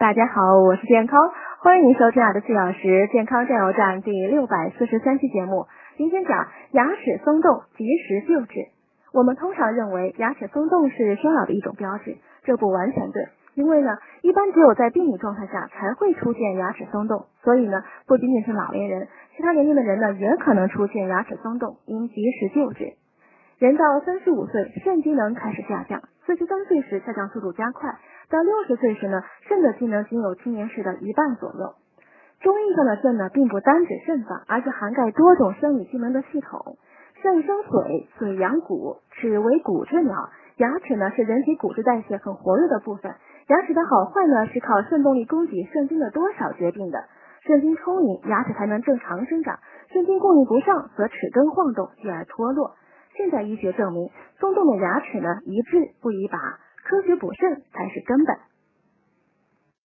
大家好，我是健康，欢迎收听我的四小时健康加油站第六百四十三期节目。今天讲牙齿松动及时救治。我们通常认为牙齿松动是衰老的一种标志，这不完全对，因为呢，一般只有在病理状态下才会出现牙齿松动，所以呢，不仅仅是老年人，其他年龄的人呢也可能出现牙齿松动，应及时救治。人到三十五岁，肾机能开始下降，四十三岁时下降速度加快。到六十岁时呢，肾的机能仅有青年时的一半左右。中医上的肾呢，并不单指肾脏，而是涵盖多种生理机能的系统。肾生水，水养骨，齿为骨之鸟。牙齿呢，是人体骨质代谢很活跃的部分。牙齿的好坏呢，是靠肾动力供给肾精的多少决定的。肾精充盈，牙齿才能正常生长；肾精供应不上，则齿根晃动，继而脱落。现代医学证明，松动的牙齿呢，一治不一拔。科学补肾才是根本。